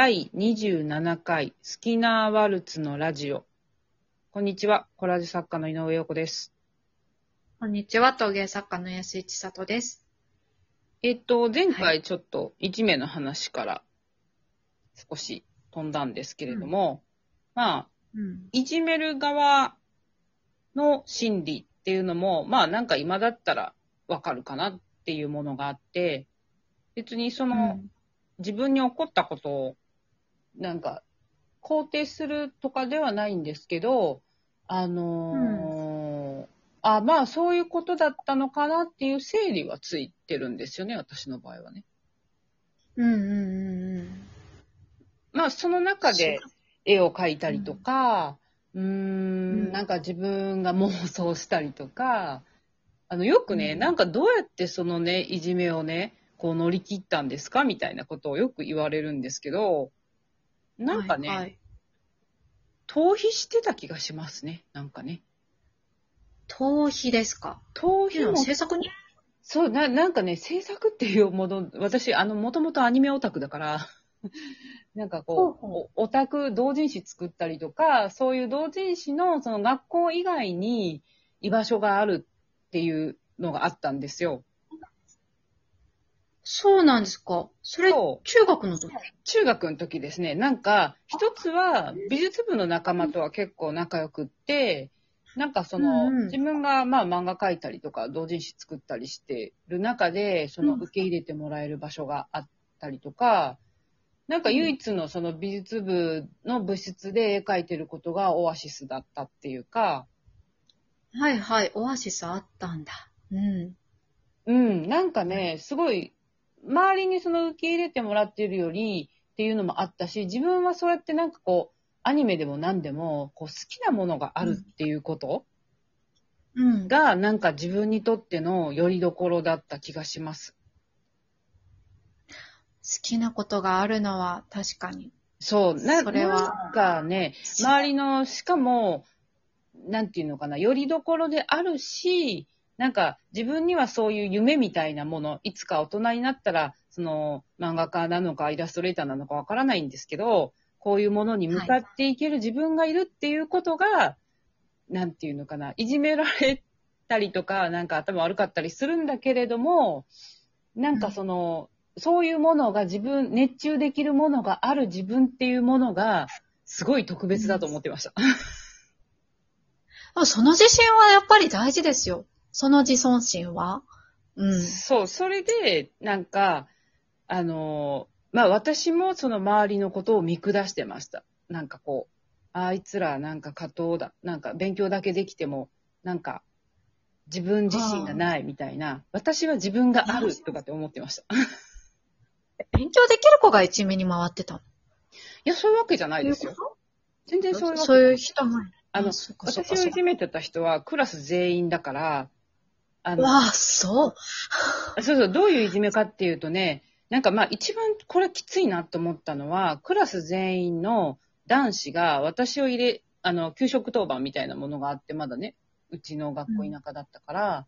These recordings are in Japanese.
第27回スキナーワルツのラジオ。こんにちは、コラージュ作家の井上陽子です。こんにちは、陶芸作家の安井千里です。えっと、前は回ちょっといじめの話から少し飛んだんですけれども、まあ、うん。いじめる側の心理っていうのも、まあなんか今だったらわかるかなっていうものがあって、別にその、自分に起こったことを、なんか、肯定するとかではないんですけど、あのーあ、まあそういうことだったのかなっていう整理はついてるんですよね、私の場合はね。うんうんうんうん。まあその中で絵を描いたりとか、うーん、うん。なんか自分が妄想したりとか、あの、よくね、うん。なんかどうやってそのね、いじめをね、こう乗り切ったんですかみたいなことをよく言われるんですけど、なんかね、はいはい逃避してた気がしますね。なんかね。逃避ですか？逃避もは制作に？そう、な、なんかね、制作っていうもの、私、あの、もともとアニメオタクだから、なんかこう、ほうほうおオタク同人誌作ったりとか、そういう同人誌の、その学校以外に居場所があるっていうのがあったんですよ。そうなんですか？それ、中学の時？中学の時ですね、なんか、一つは美術部の仲間とは結構仲良くって、なんかその、うんうん。自分がまあ漫画描いたりとか同人誌作ったりしてる中で、そのうん。受け入れてもらえる場所があったりとか、なんか唯一のその美術部の部室で絵描いてることがオアシスだったっていうか、はいはい、オアシスあったんだ。うん。うん、なんかね、すごい、周りにその受け入れてもらっているよりっていうのもあったし、自分はそうやってなんかこう、アニメでも何でも、こう好きなものがあるっていうことうん。が、なんか自分にとっての拠り所だった気がします。好きなことがあるのは確かに。そう、なそれはなんかね、周りの、しかも、なんていうのかな、拠り所であるし、なんか自分にはそういう夢みたいなもの、いつか大人になったら、その漫画家なのかイラストレーターなのかわからないんですけど、こういうものに向かっていける自分がいるっていうことが、なんていうのかな、いじめられたりとか、なんか頭悪かったりするんだけれども、なんかその、そういうものが自分、熱中できるものがある自分っていうものが、すごい特別だと思ってました。でもその自信はやっぱり大事ですよ。その自尊心は？うん。そう、それで、なんか、あの、まあ私もその周りのことを見下してました。なんかこう、あいつらなんか過当だ。なんか勉強だけできても、なんか自分自身がないみたいな。私は自分があるとかって思ってました。い勉強できる子が一味に回ってたの？や、そういうわけじゃないですよ。全然そういうわけじゃそういう人も。あの、私をいじめてた人はクラス全員だから、あの、わあ、そう。そうそう、どういういじめかっていうとね、なんかまあ一番これきついなと思ったのは、クラス全員の男子が私を入れ、あの、給食当番みたいなものがあって、まだね、うちの学校田舎だったから、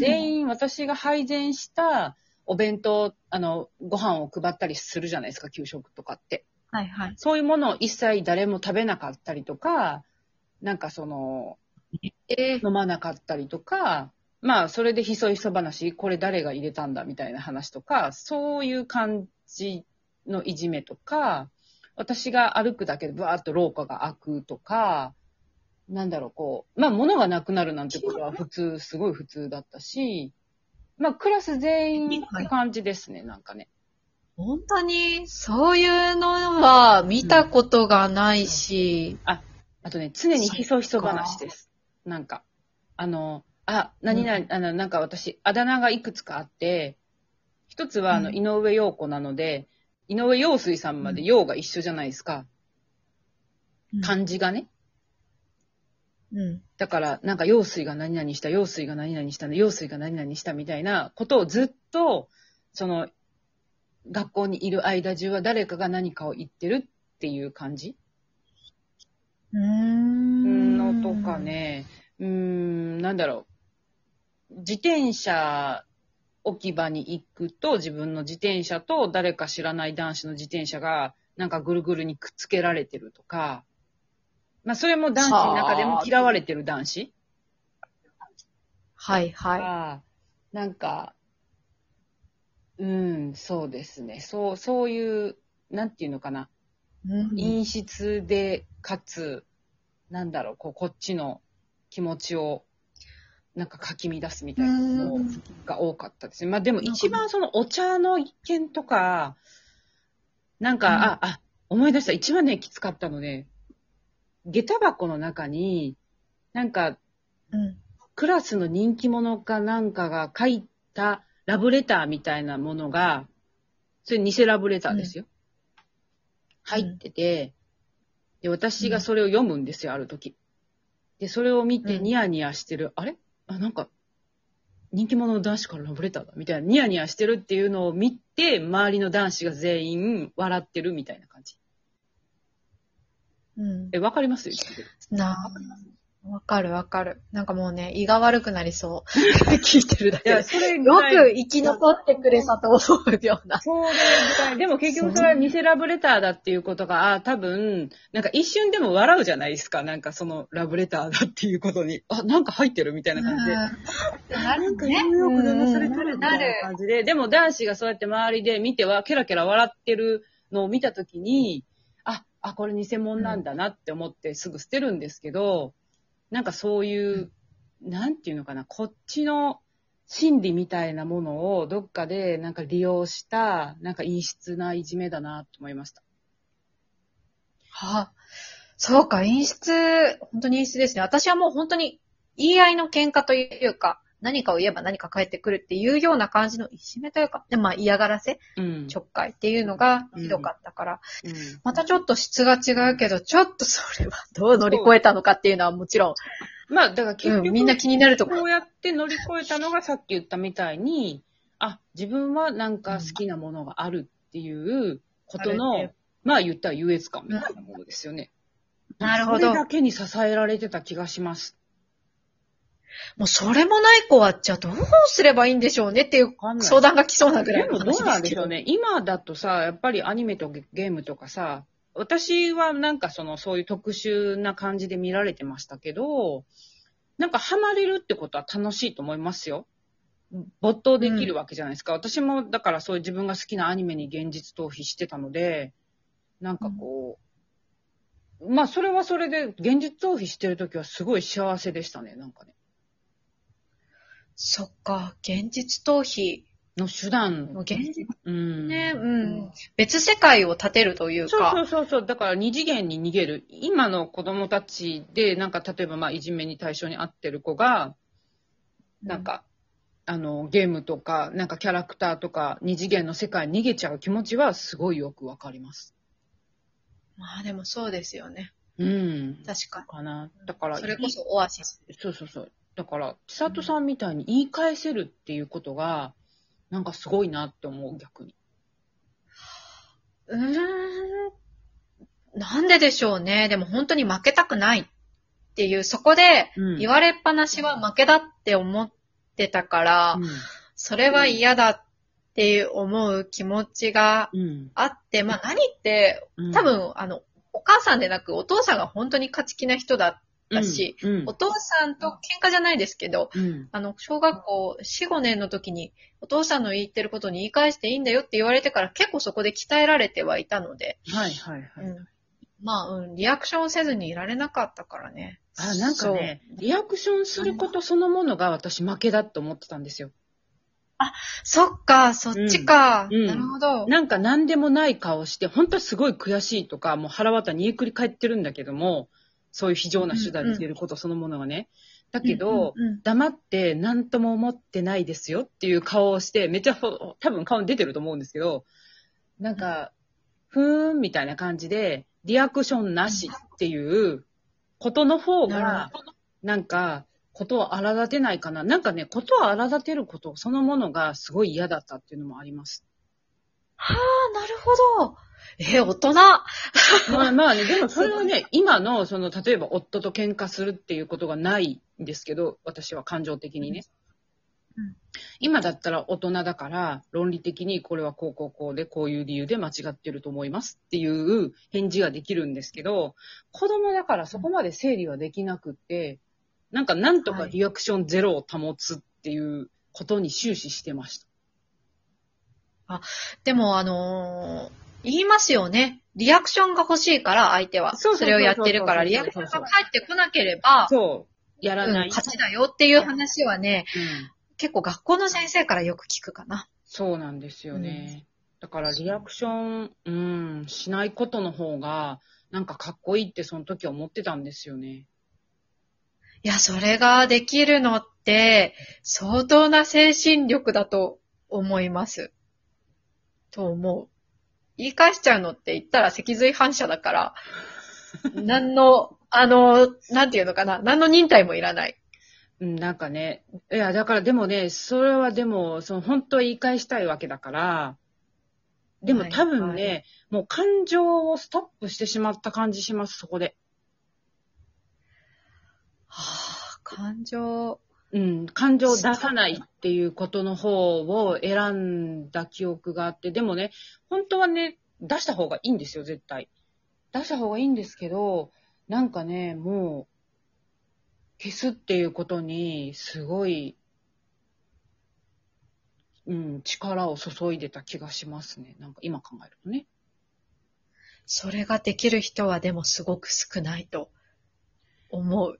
全員私が配膳したお弁当、あの、ご飯を配ったりするじゃないですか、給食とかって。はいはい。そういうものを一切誰も食べなかったりとか、なんかその、え飲まなかったりとか、まあ、それでひそひそ話、これ誰が入れたんだみたいな話とか、そういう感じのいじめとか、私が歩くだけでブワーッと廊下が開くとか、なんだろう、こう、まあ、物がなくなるなんてことは普通、すごい普通だったし、まあ、クラス全員って感じですね、なんかね。本当に、そういうのは見たことがないし、あとね、常にひそひそ話です。なんか、あの、あ、何々、あの、なんか私、あだ名がいくつかあって、一つは、あの、うん井上陽子なので、井上陽水さんまで陽が一緒じゃないですか。漢字がね。うん。だから、なんか、陽水が何々した、陽水が何々した、陽水が何々したみたいなことをずっと、その、学校にいる間中は誰かが何かを言ってるっていう感じうーん。のとか。ね、うーん、なんだろう。自転車置き場に行くと、自分の自転車と誰か知らない男子の自転車がなんかぐるぐるにくっつけられてるとか、まあそれも男子の中でも嫌われてる男子はいはが、なんか、うん、そうですね。そう、そういう、なんていうのかな。い。うん陰湿で、かつ、なんだろう、こう、こっちの気持ちを、なんかかき乱すみたいなのうんが多かったですね。まあでも一番そのお茶の一件とか、なんか、うんあ、あ、思い出した。一番ね、きつかったので、下駄箱の中に、なんか、うん。クラスの人気者かなんかが書いたラブレターみたいなものが、それ偽ラブレターですよ。入ってて、で、私がそれを読むんですよ、ある時。で、それを見てうんニヤニヤしてる、あれ？あ、なんか、人気者の男子からラブレターだ、みたいな、ニヤニヤしてるっていうのを見て、周りの男子が全員笑ってるみたいな感じ。うん。え、わかります？なわかるわかる。なんかもうね、胃が悪くなりそう。聞いてるだいや、けで。それぐよく生き残ってくれたと思うような。それぐらい。でも結局それは偽ラブレターだっていうことが、あ多分、なんか一瞬でも笑うじゃないですか。なんかそのラブレターだっていうことに。あ、なんか入ってるみたいな感じで。ななんかニューヨーク流されてるみたいな感じで。でも男子がそうやって周りで見ては、ケラケラ笑ってるのを見たときに、あ、あ、これ偽物なんだなって思ってすぐ捨てるんですけど、なんかそういう、なんていうのかな、こっちの心理みたいなものをどっかでなんか利用した、なんか陰湿ないじめだなと思いました。はあ、そうか、陰湿、本当に陰湿ですね。私はもう本当に言い合いの喧嘩というか、何かを言えば何か返ってくるっていうような感じのいじめというか、でまあ嫌がらせ、うん。ちょっかいっていうのがひどかったから、うんまたちょっと質が違うけど、ちょっとそれはどう乗り越えたのかっていうのはもちろん、まあ、だから結局、うん、みんな気になるところ。こうやって乗り越えたのがさっき言ったみたいに、あ、自分はなんか好きなものがあるっていうことあの、るねまあ言ったら優越感みたいなものですよね。なるほどそれだけに支えられてた気がします。もうそれもない子は、じゃあどうすればいいんでしょうねっていう相談が来そうなぐらいのでもどうなんでしょう。ね。今だとさ、やっぱりアニメとゲームとかさ、私はなんかその、そういう特殊な感じで見られてましたけど、なんかハマれるってことは楽しいと思いますよ。没頭できるわけじゃないですか。私もだからそういう自分が好きなアニメに現実逃避してたので、なんかこう、まあそれはそれで現実逃避してる時はすごい幸せでしたね、なんかね。そっか、現実逃避の手段の現実うん。ね、うん。別世界を立てるというそうか。そうそうそう。だから二次元に逃げる。今の子供たちで、なんか例えばまあいじめに対象に合ってる子が、なんか、あの、ゲームとか、なんかキャラクターとか、二次元の世界に逃げちゃう気持ちはすごいよくわかります。まあでもそうですよね。うん。確かかな。だから、に。それこそオアシス。そうそうそう。だから、千里さんみたいに言い返せるっていうことが、なんかすごいなって思う、逆に。うーん。なんででしょうね。でも本当に負けたくないっていう、そこでうん言われっぱなしは負けだって思ってたから、うんそれは嫌だって思う気持ちがうん。あって、まあ何って、うん多、分、あの、お母さんでなくお父さんが本当に勝ち気な人だったし、うん、お父さんと喧嘩じゃないですけど、うん。あの、小学校4、5年の時に、お父さんの言ってることに言い返していいんだよって言われてから結構そこで鍛えられてはいたので、はいはいはい。うんまあ、うん、リアクションせずにいられなかったからね。あ、なんかね、リアクションすることそのものが私負けだって思ってたんですよ。そう。そっか、そっちか。うんうんなるほど。なんか何でもない顔して、本当はすごい悔しいとか、もう腹渡にえくり返ってるんだけども、そういう非常な手段に出ることそのものがね。だけど、黙って何とも思ってないですよっていう顔をして、めっちゃほ多分顔に出てると思うんですけど、なんか、ふーんみたいな感じで、リアクションなしっていうことの方ながる、なんか、ことを荒立てないかな。なんかね、ことを荒立てることそのものがすごい嫌だったっていうのもあります。はあ、なるほど。え、大人。まあまあね、でもそれはね、今の、その、例えば夫と喧嘩するっていうことがないんですけど、私は感情的にね。うん今だったら大人だから、論理的にこれはこうこうこうで、こういう理由で間違ってると思いますっていう返事ができるんですけど、子供だからそこまで整理はできなくって、なんかなんとかリアクションゼロを保つっていうことに終始してました。でも、あのー言いますよね。リアクションが欲しいから、相手は。そうそれをやってるから、リアクションが返ってこなければ、そう。やらうんない。勝ちだよっていう話はね、うん結構学校の先生からよく聞くかな。そうなんですよね。だからリアクション、うん、しないことの方が、なんかかっこいいってその時思ってたんですよね。いや、それができるのって、相当な精神力だと思います。と思う。言い返しちゃうのって言ったら脊髄反射だから、何の、あの、なんていうのかな、何の忍耐もいらない。うん、なんかね、いや、だからでもね、それはでも、その本当は言い返したいわけだから、でもはい多分ね、はいもう感情をストップしてしまった感じします、そこで。はあ、感情。うん、感情を出さないっていうことの方を選んだ記憶があって、でもね、本当はね、出した方がいいんですよ、絶対。出した方がいいんですけど、なんかね、もう、消すっていうことに、すごい、うん、力を注いでた気がしますね。なんか今考えるとね。それができる人はでもすごく少ないと思う。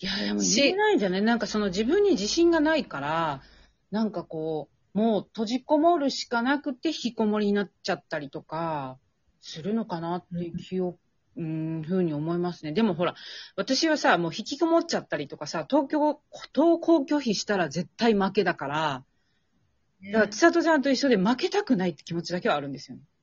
いや、でもし言えないんじゃない？なんかその自分に自信がないから、なんかこう、もう閉じこもるしかなくて引きこもりになっちゃったりとか、するのかなっていう気を、うん、ふうに思いますね。でもほら、私はさ、もう引きこもっちゃったりとかさ、東京、登校拒否したら絶対負けだから、だから千里ちゃんと一緒で負けたくないって気持ちだけはあるんですよね。